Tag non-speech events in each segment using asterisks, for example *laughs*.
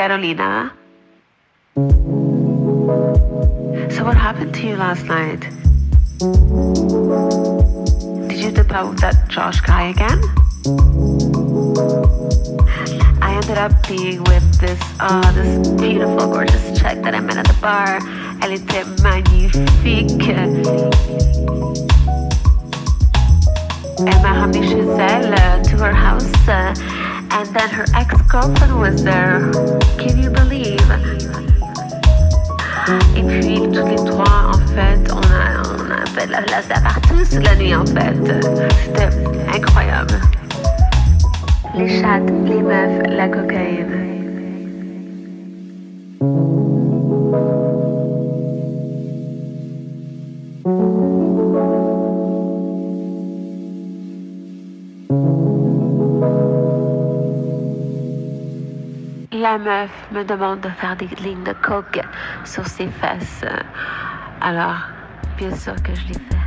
Carolina. me demande de faire des lignes de coke sur ses fesses. Euh, alors, bien sûr que je l'ai fait.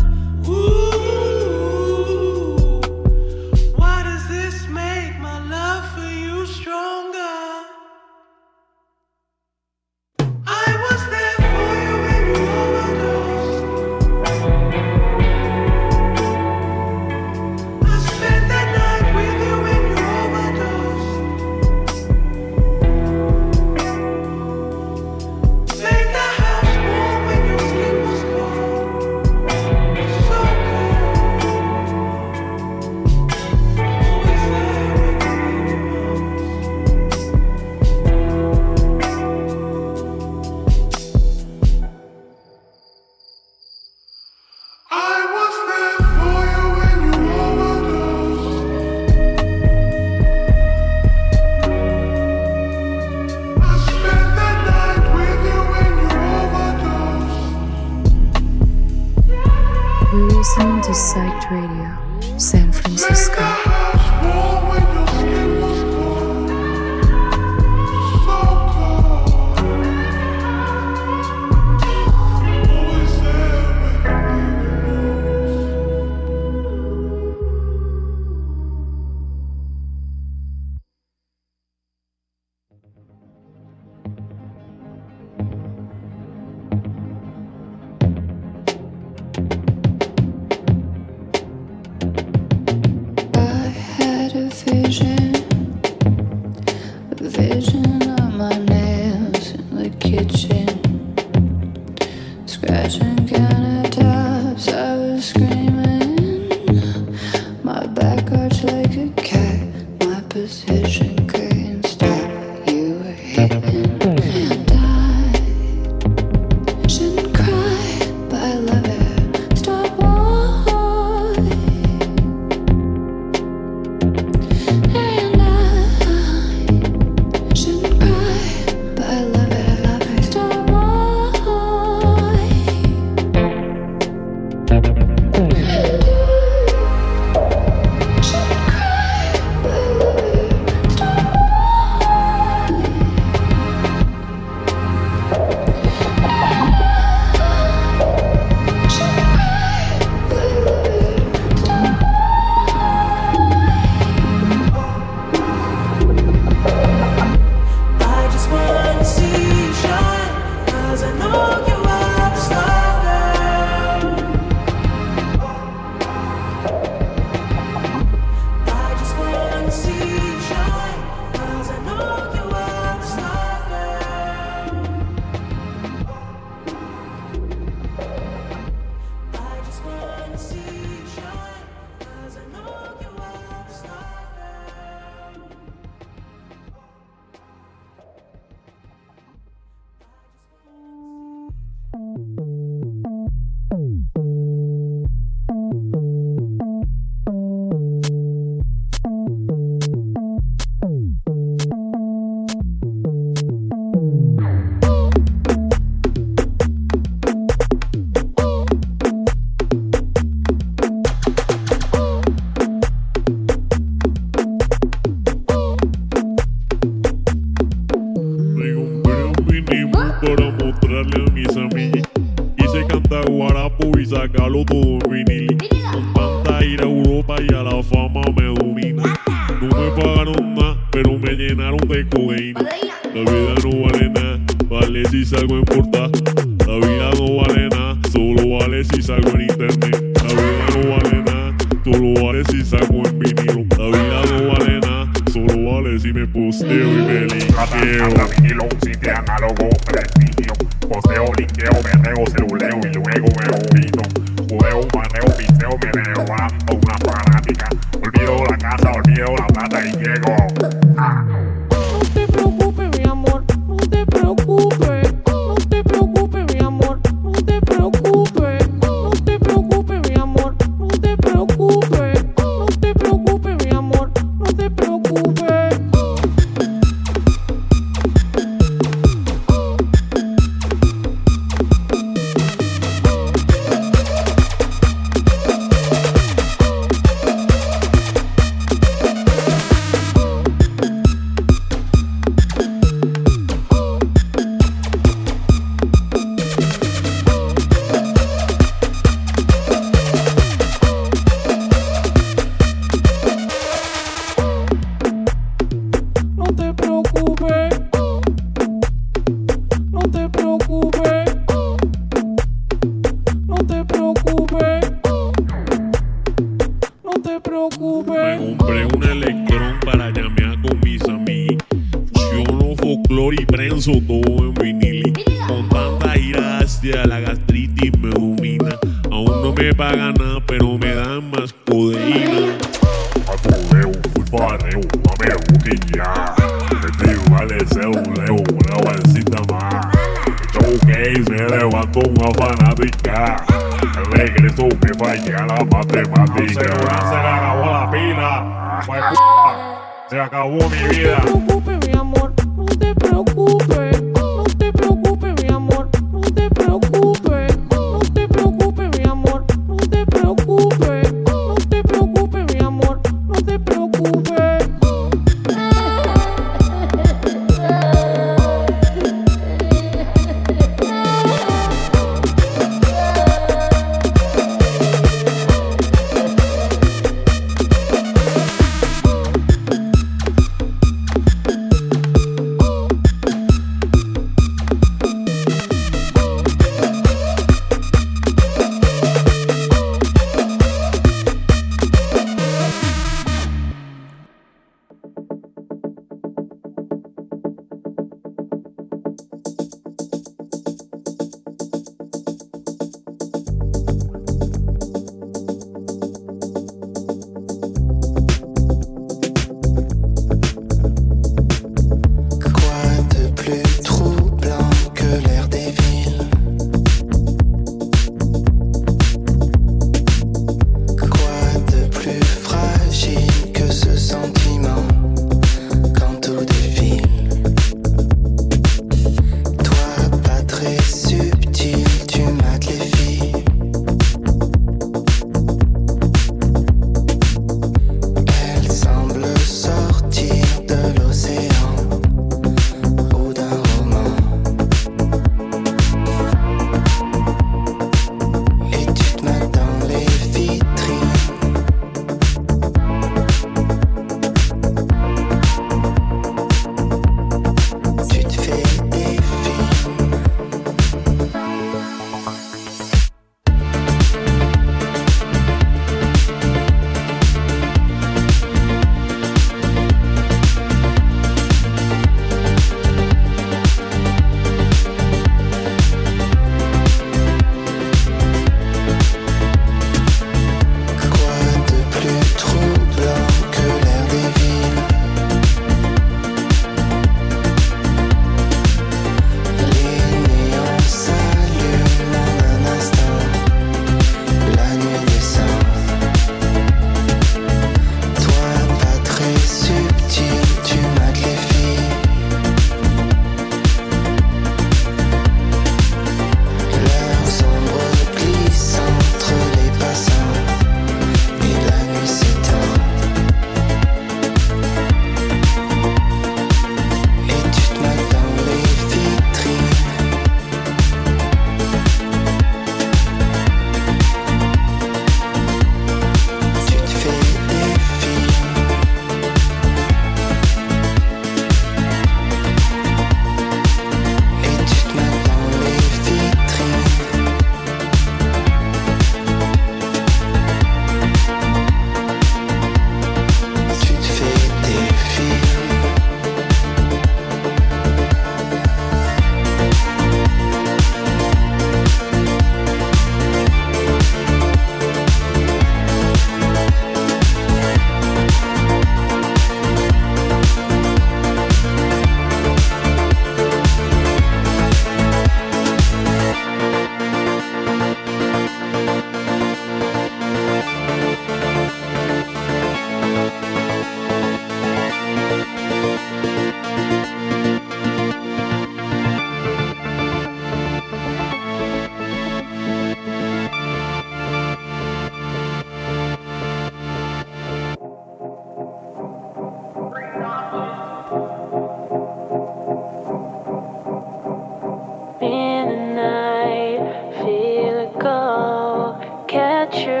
Esta noche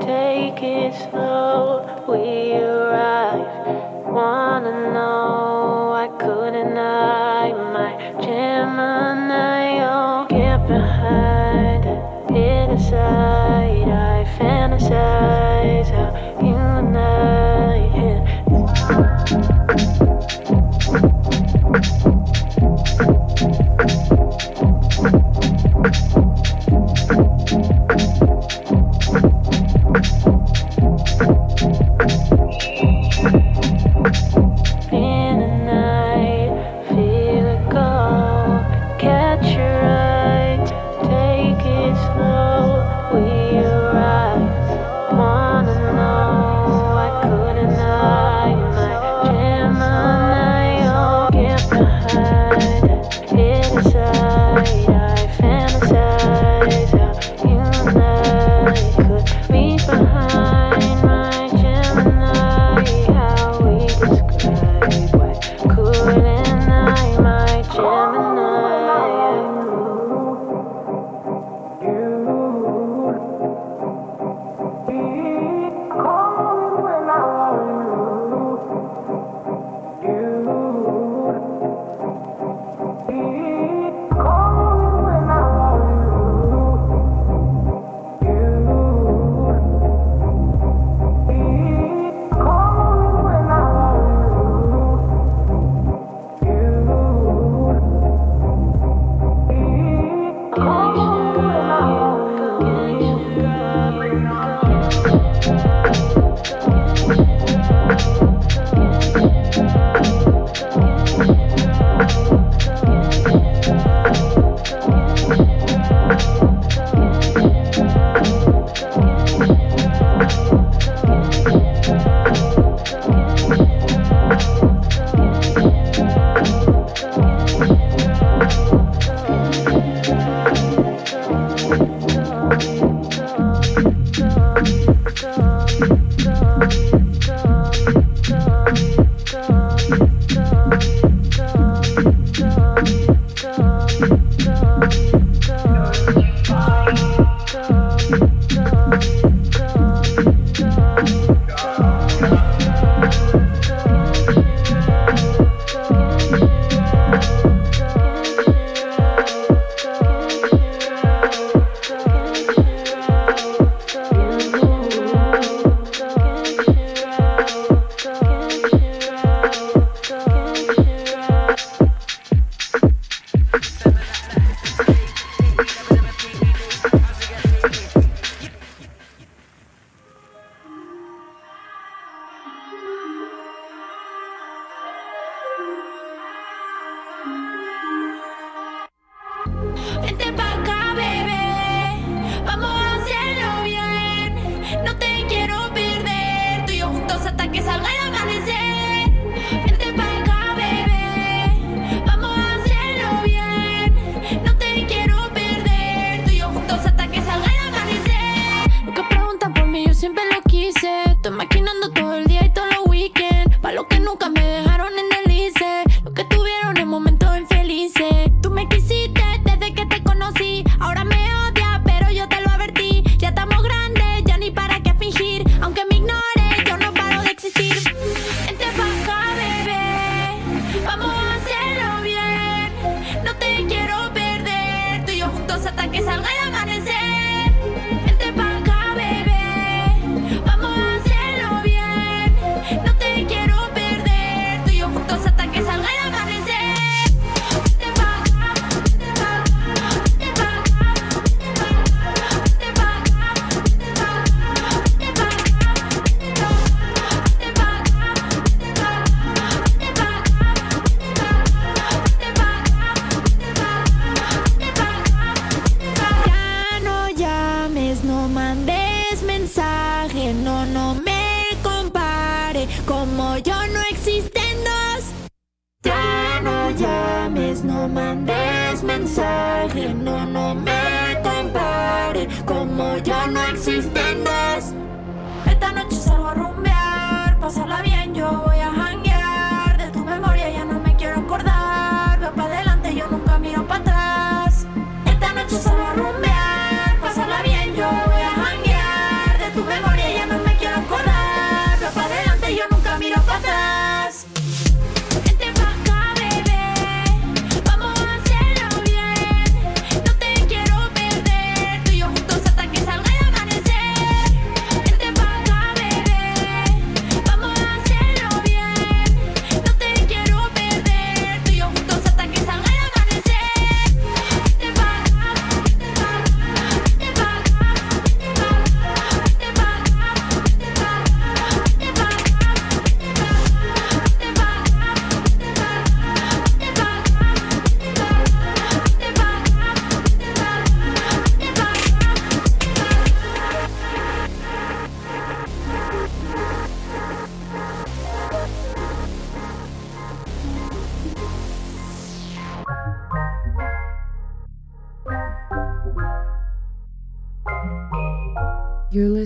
se va a rumbear, pasarla bien, yo voy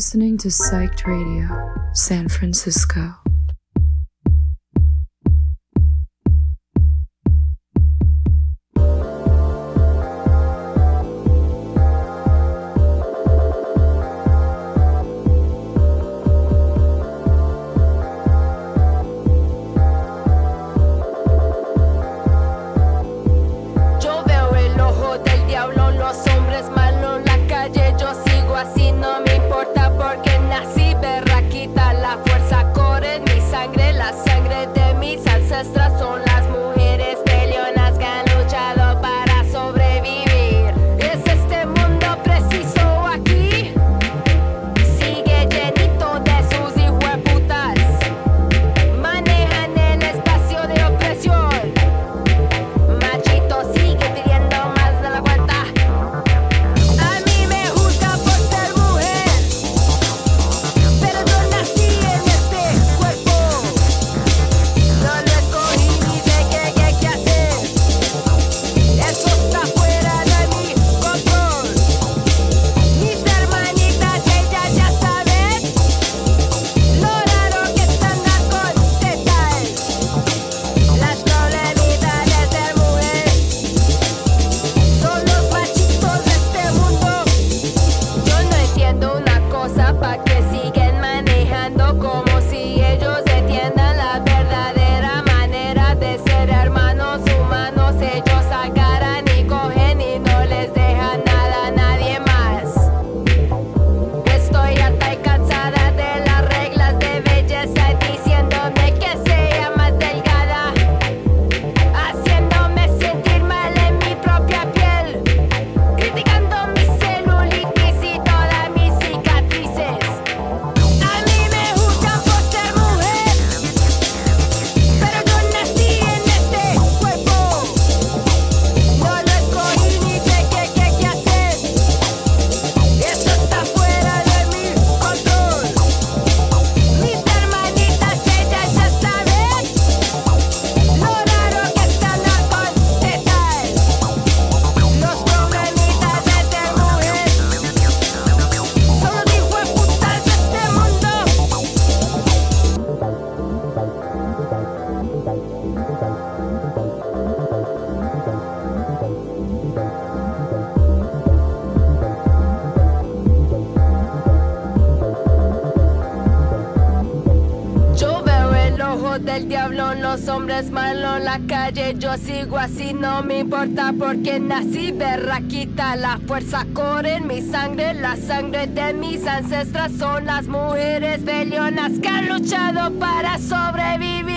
listening to Psyched Radio, San Francisco. Porque nací berraquita. La fuerza corre en mi sangre, la sangre de mis ancestras son las mujeres bellonas que han luchado para sobrevivir.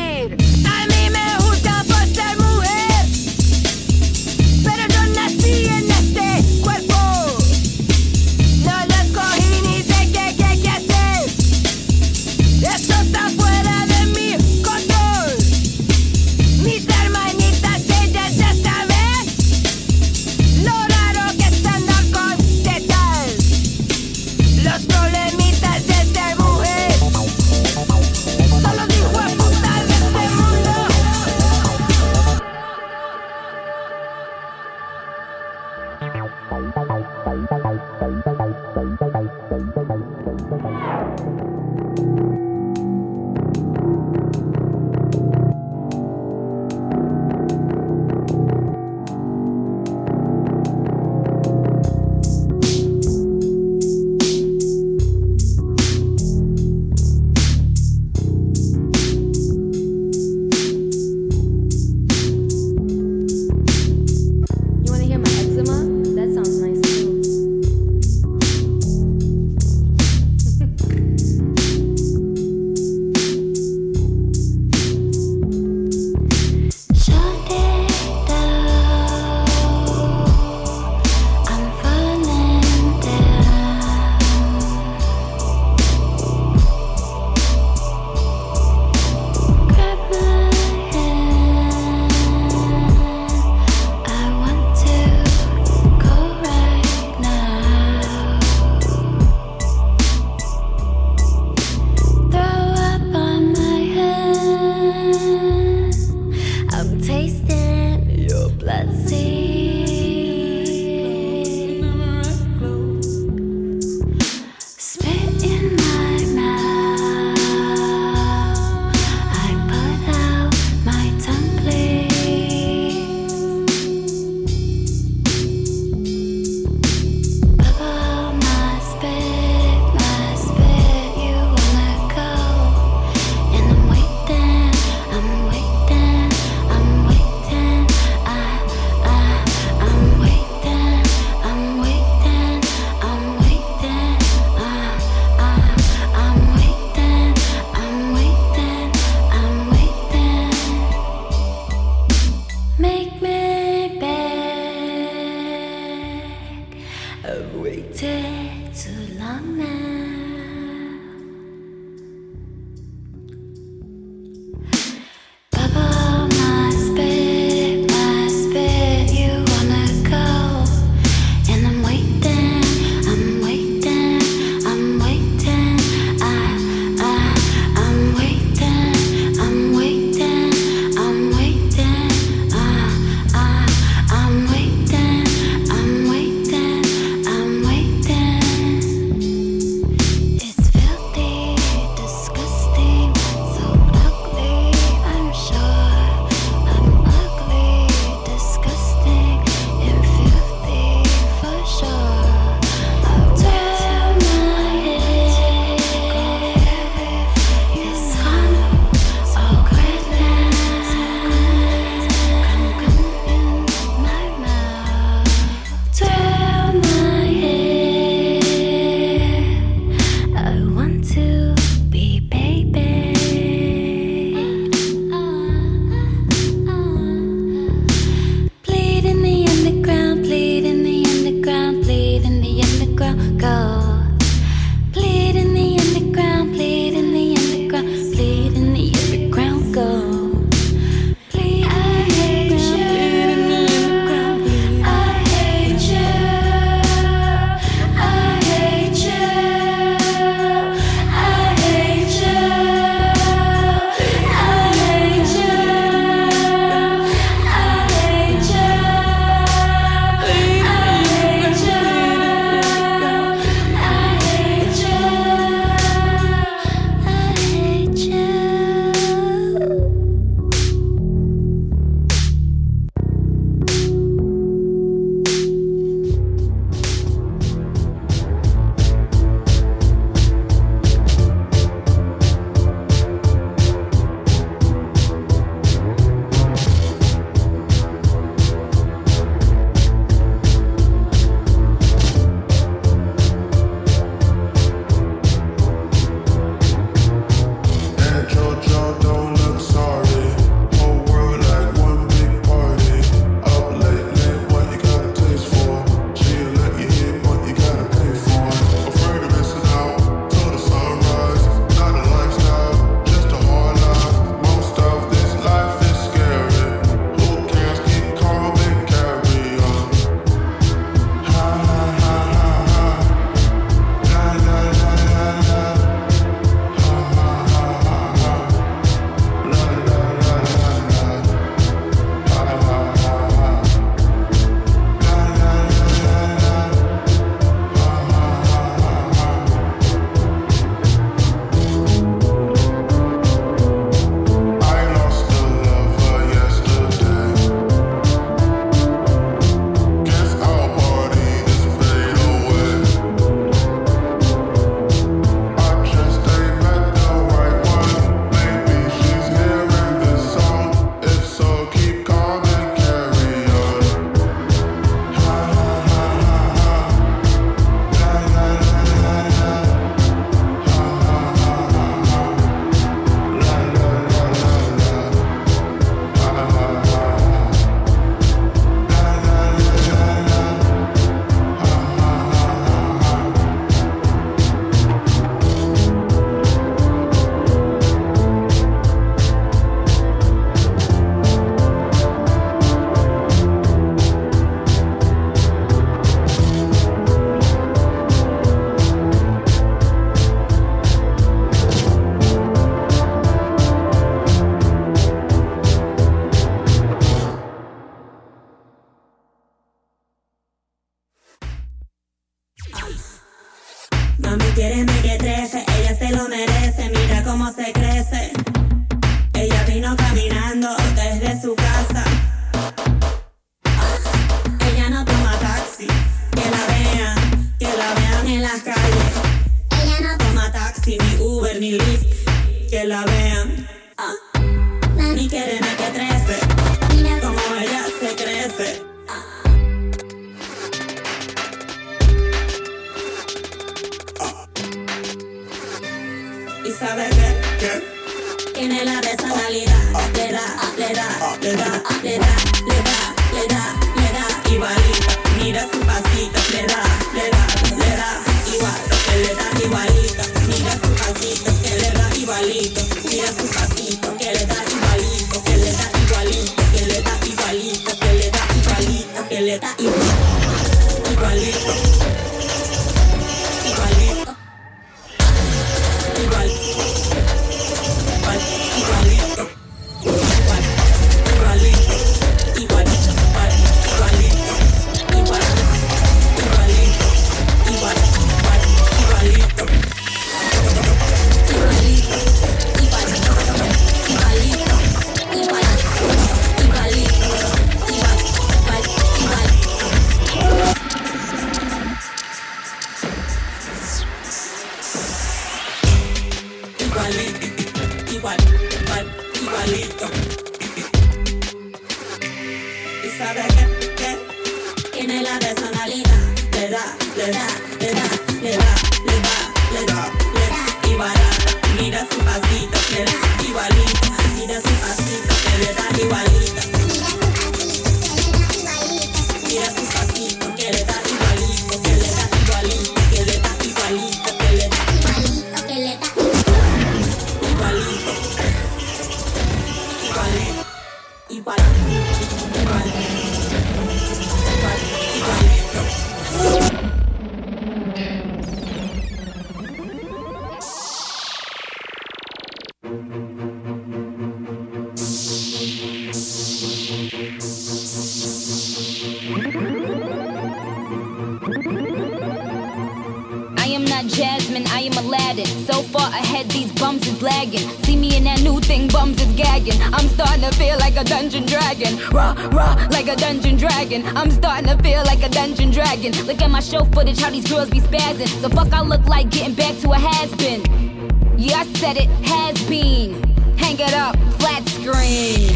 Said it, has been. Hang it up, flat screen.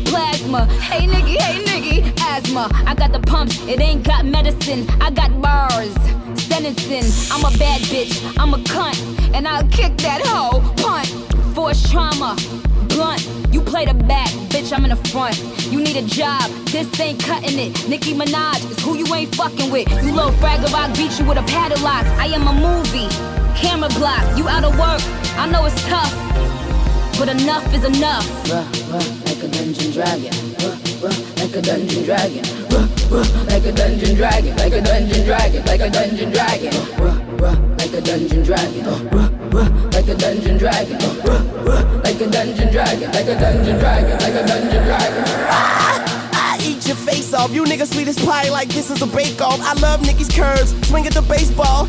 *laughs* Plasma, hey nigga, hey nigga, asthma. I got the pumps, it ain't got medicine. I got bars, sentencing. I'm a bad bitch, I'm a cunt, and I'll kick that hoe. Punt, force trauma, blunt. You play the back, bitch, I'm in the front. You need a job, this ain't cutting it. Nicki Minaj is who you ain't fucking with. You low fragger, I beat you with a padlock. I am a movie, camera block. You out of work, I know it's tough, but enough is enough. Ruh, ruh, like a dungeon dragon. Ruh, ruh, like a dungeon dragon. Ruh, ruh, like a dungeon dragon. Like a dungeon dragon. Like a dungeon dragon. Ruh, ruh, like a dungeon dragon. Ruh, ruh, like a dungeon dragon. Ruh, ruh, like a dungeon dragon. Like a dungeon dragon. Like a dungeon dragon. I eat your face off. You niggas sweet as pie like this is a bake off. I love Nicki's curves. Swing at the baseball.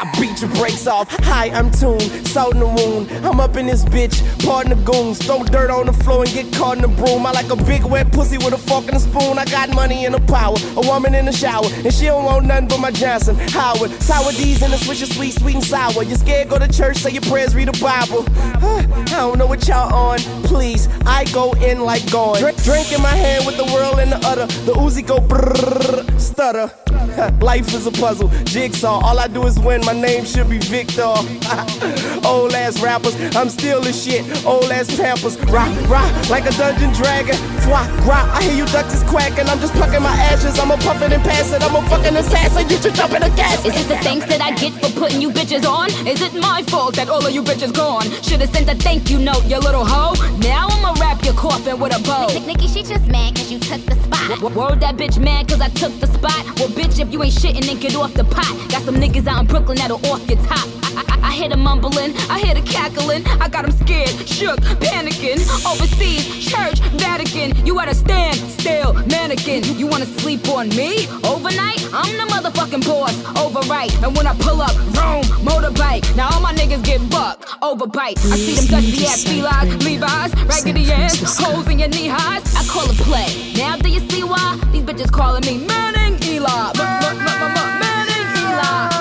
I beat your brakes off. Hi, I'm Tune, salt in the wound. I'm up in this bitch, pardon the goons. Throw dirt on the floor and get caught in the broom. I like a big wet pussy with a fork and a spoon. I got money and a power. A woman in the shower, and she don't want nothing but my Johnson. Howard, sour D's and a swisher sweet, sweet and sour. You scared? Go to church, say your prayers, read the Bible. *sighs* I don't know what y'all on. Please, I go in like going. Drink, drink in my hand with the world in the other. The Uzi go brrrr, stutter. *laughs* Life is a puzzle, jigsaw. All I do is win. My name should be Victor. *laughs* Old ass rappers, I'm still the shit. Old ass pampers, rock, rock like a dungeon dragon. Fwa, rock. I hear you ducks is quacking. I'm just plucking my ashes. I'm a puffin' and pass it. I'm a fucking assassin. You should jump in a gas. Is this the thanks that I get for putting you bitches on? Is it my fault that all of you bitches gone? Should've sent a thank you note, you little hoe. Now I'ma wrap your coffin with a bow. Nicki, she just mad cause you took the spot. W- word that bitch mad cause I took the spot. Well, bitch, if you ain't shitting, then get off the pot. Got some niggas out in Brooklyn that'll off your top. I, I, I hear them mumbling, I hear the cackling. I got them scared, shook, panicking. Overseas, church, Vatican. You at a stand, still, mannequin. You wanna sleep on me? Overnight? I'm the motherfucking boss, overright. And when I pull up, vroom, motorbike. Now all my niggas get bucked, overbite. I see them dusty ass felines, Levi's, raggedy ass, holes in your knee highs. I call it play. Now do you see why? These bitches calling me Manning Eli. Manning Eli.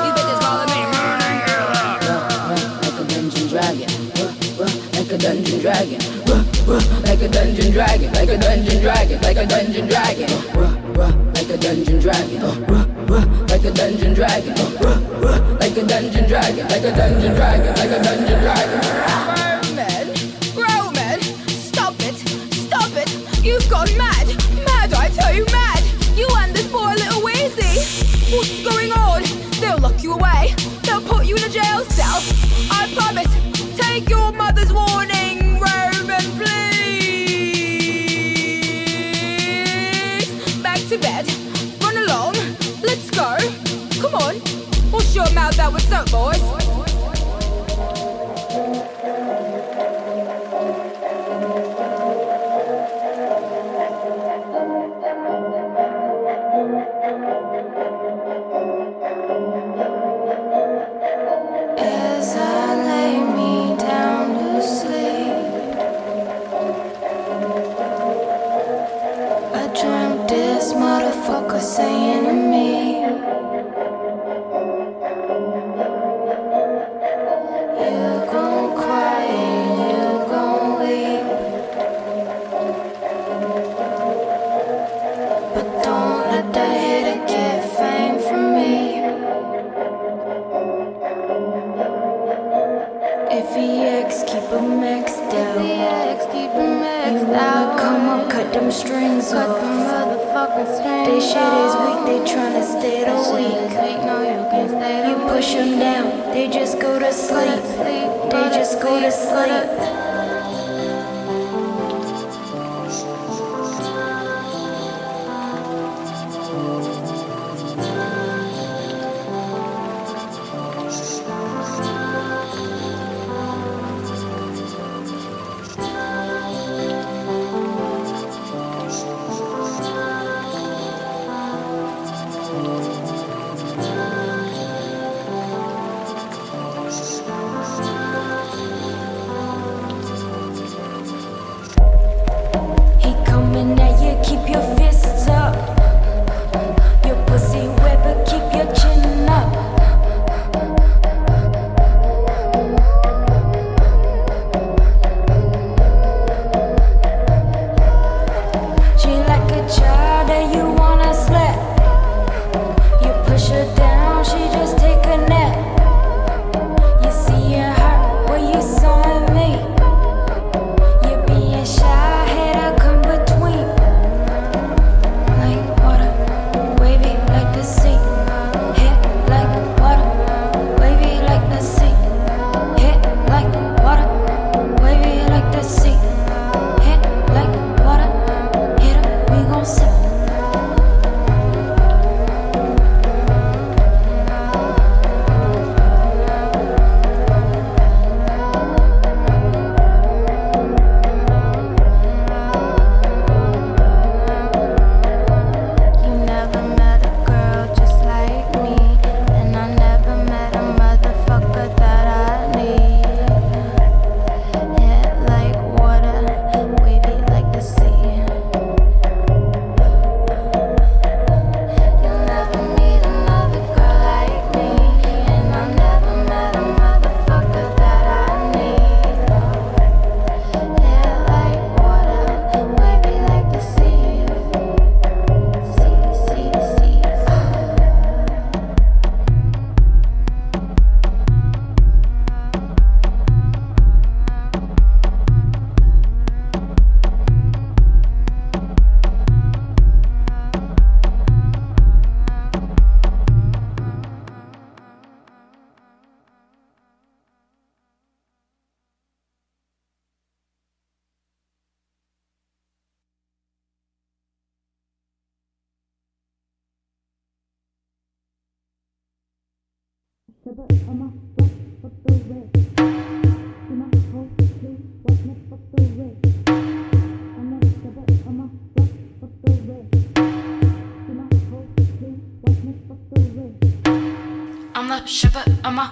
Like a dungeon dragon. Like a dungeon dragon. Like a dungeon dragon. Like a dungeon dragon. Like a dungeon dragon. Like a dungeon dragon. Like a dungeon dragon. Like a dungeon dragon. Like a dungeon dragon. Roman, Roman, stop it, stop it. You've gone mad, mad, I tell you, mad. You and this boy, little Weezy. What's going you to jail cell. I promise, take your mother's warning, Roman, please. Back to bed, run along, let's go. Come on, wash your mouth out with soap, boys. was saying to me. You gon' cry you gon' weep. But don't let that hitter get fame from me. Maxed out. You wanna come up, cut them strings off. This shit is weak, they tryna stay the weak. You push them down, they just go to sleep. They just go to sleep. shiver on my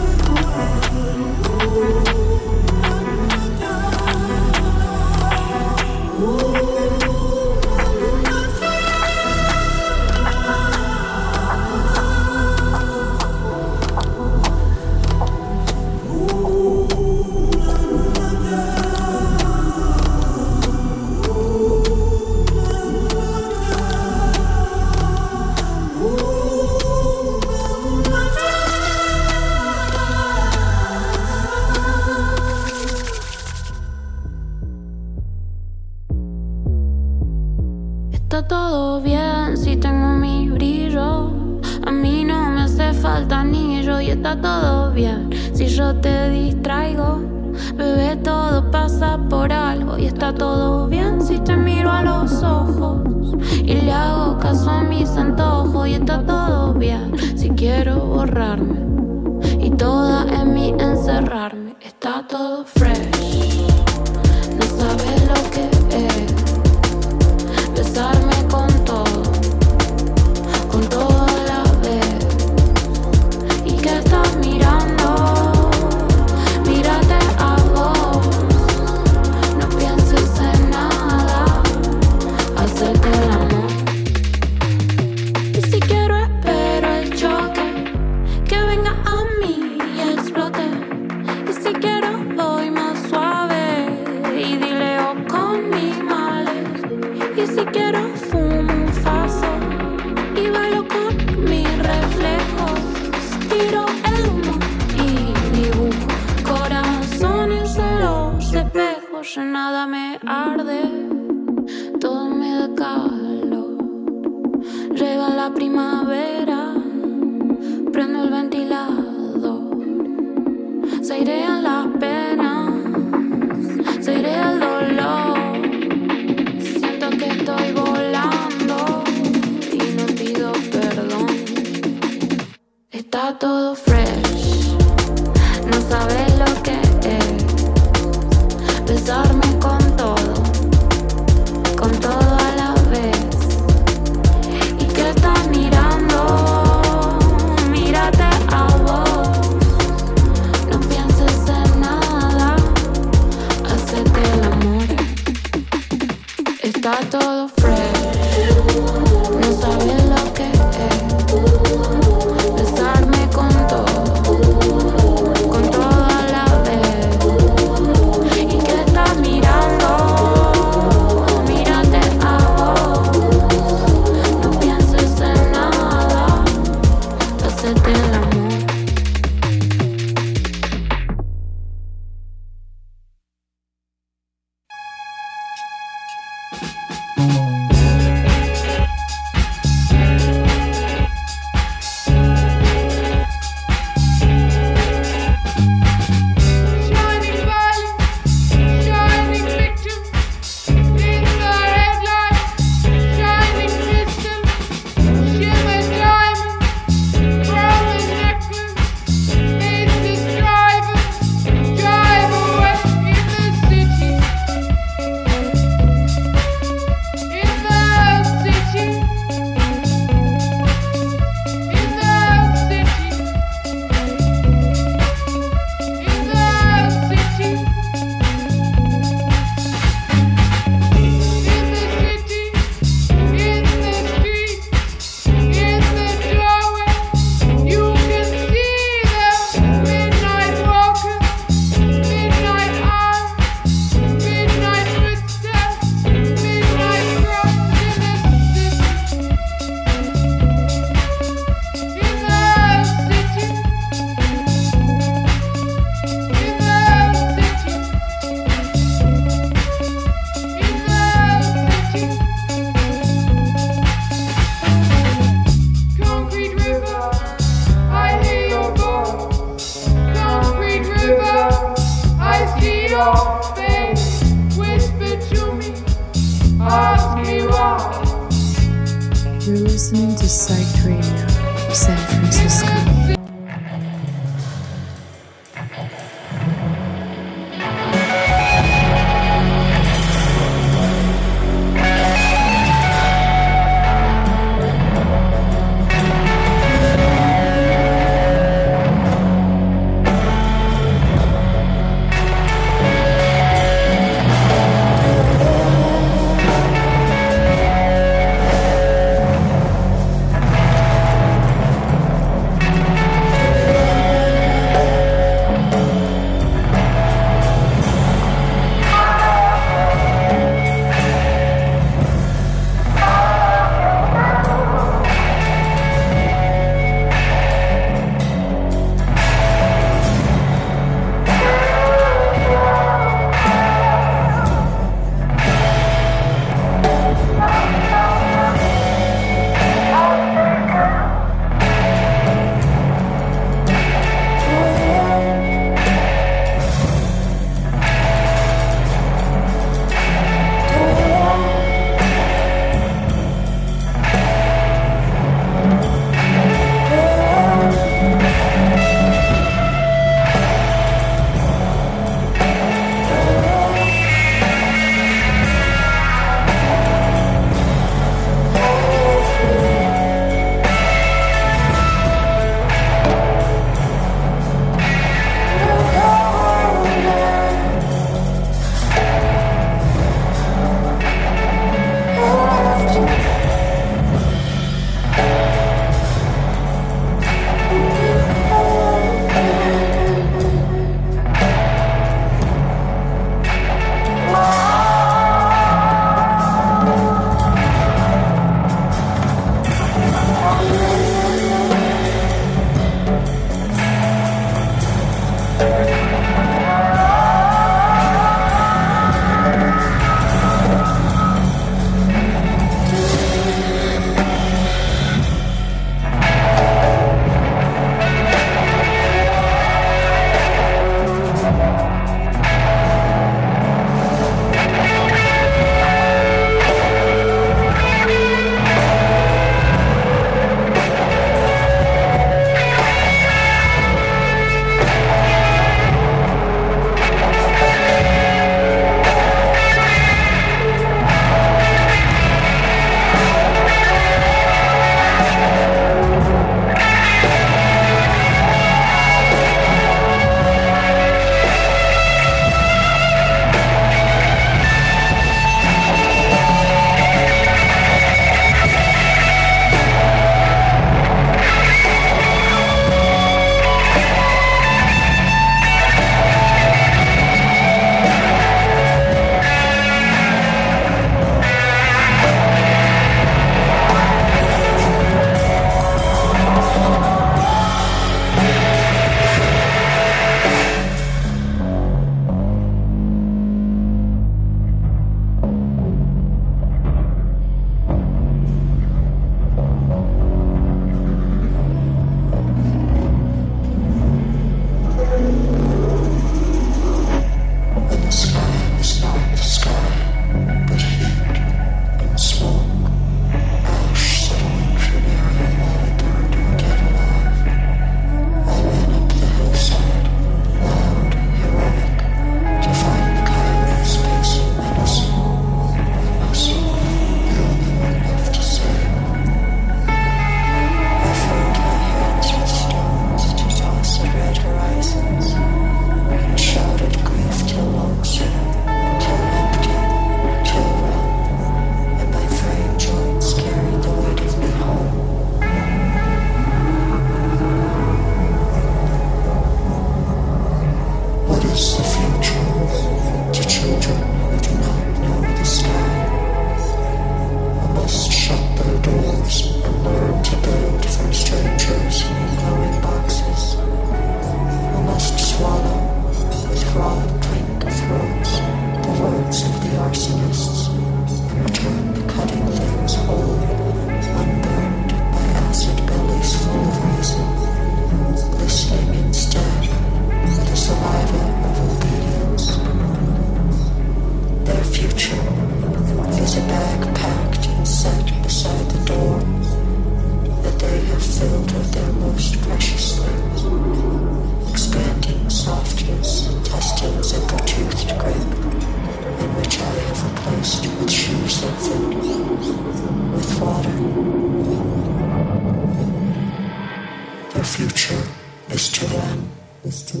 Little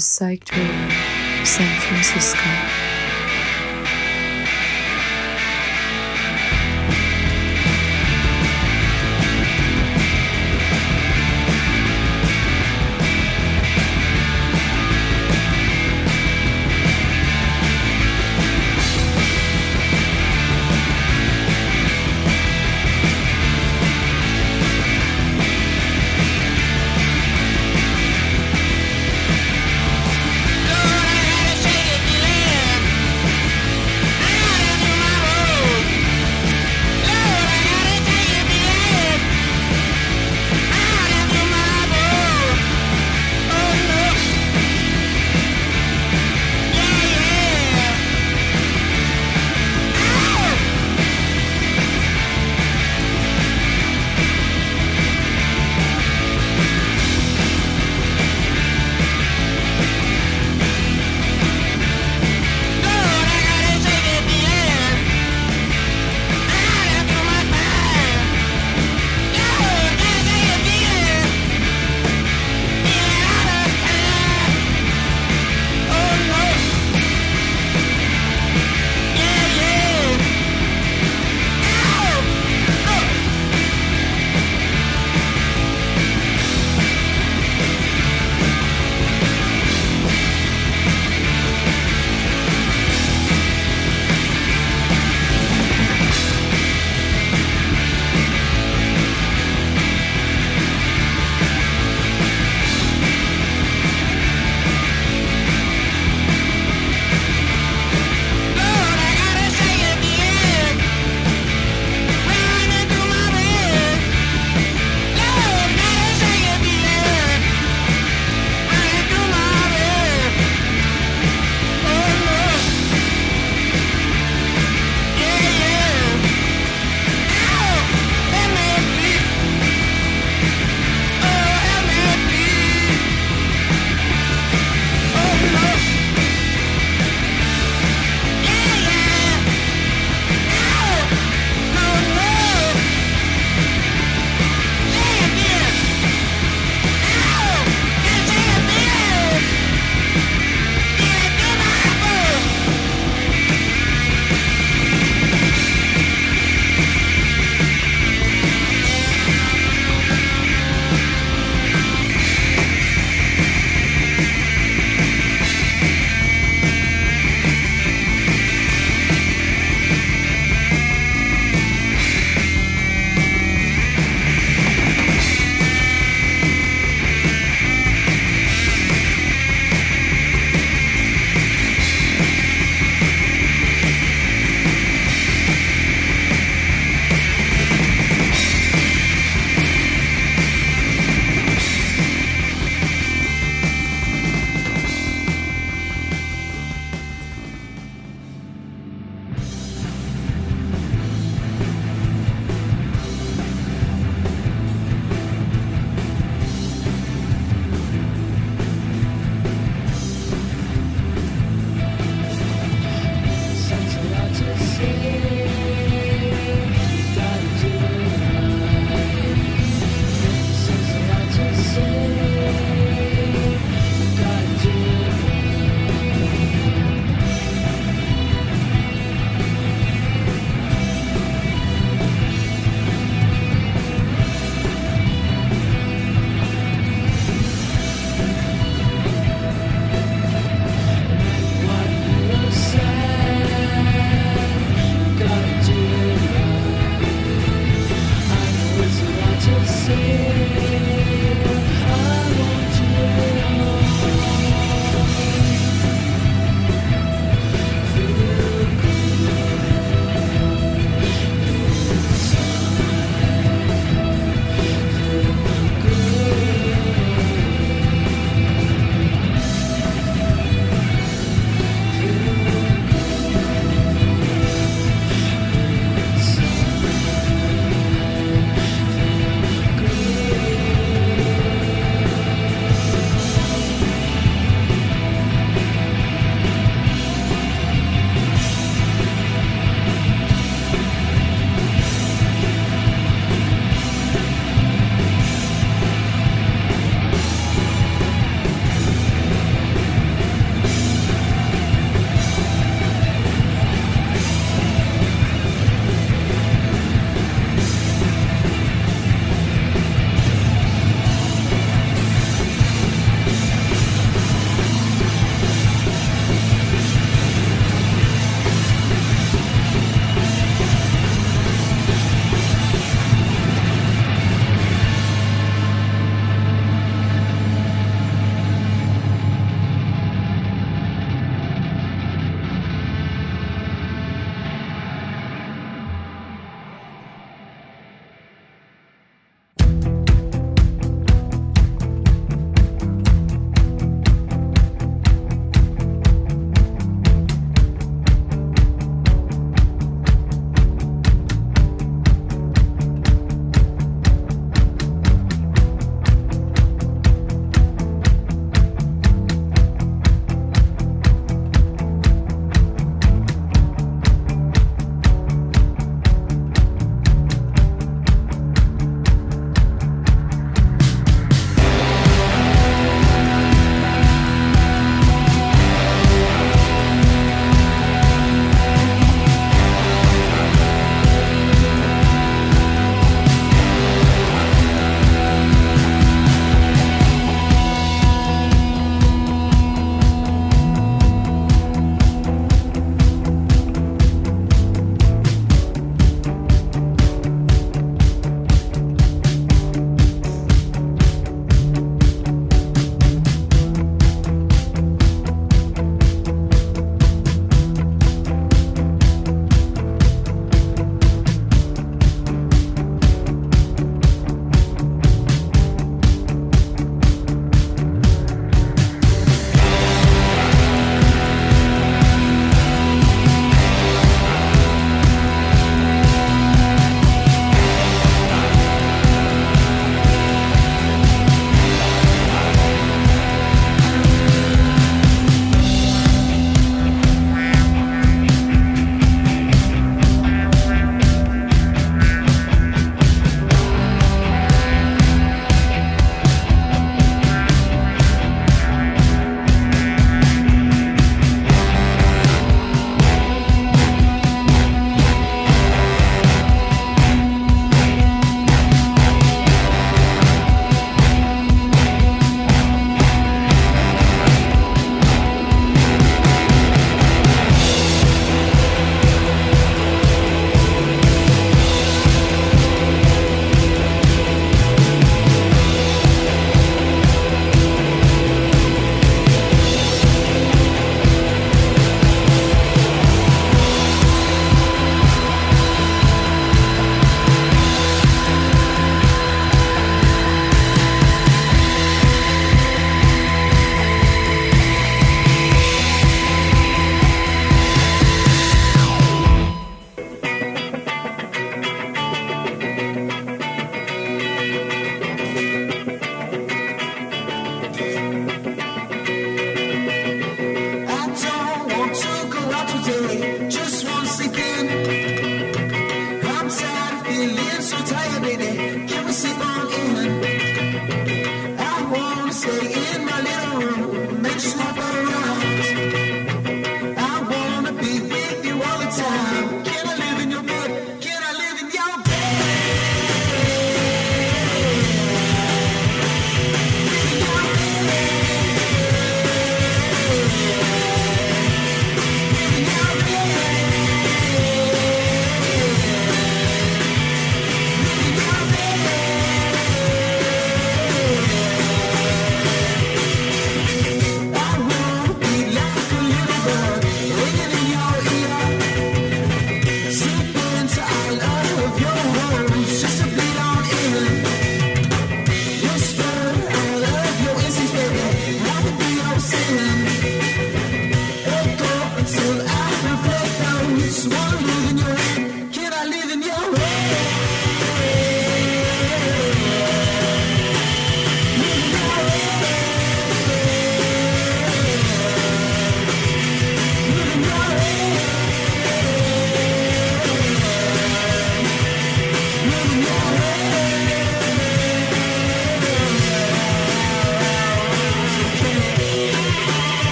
listening to Psych Radio, San Francisco.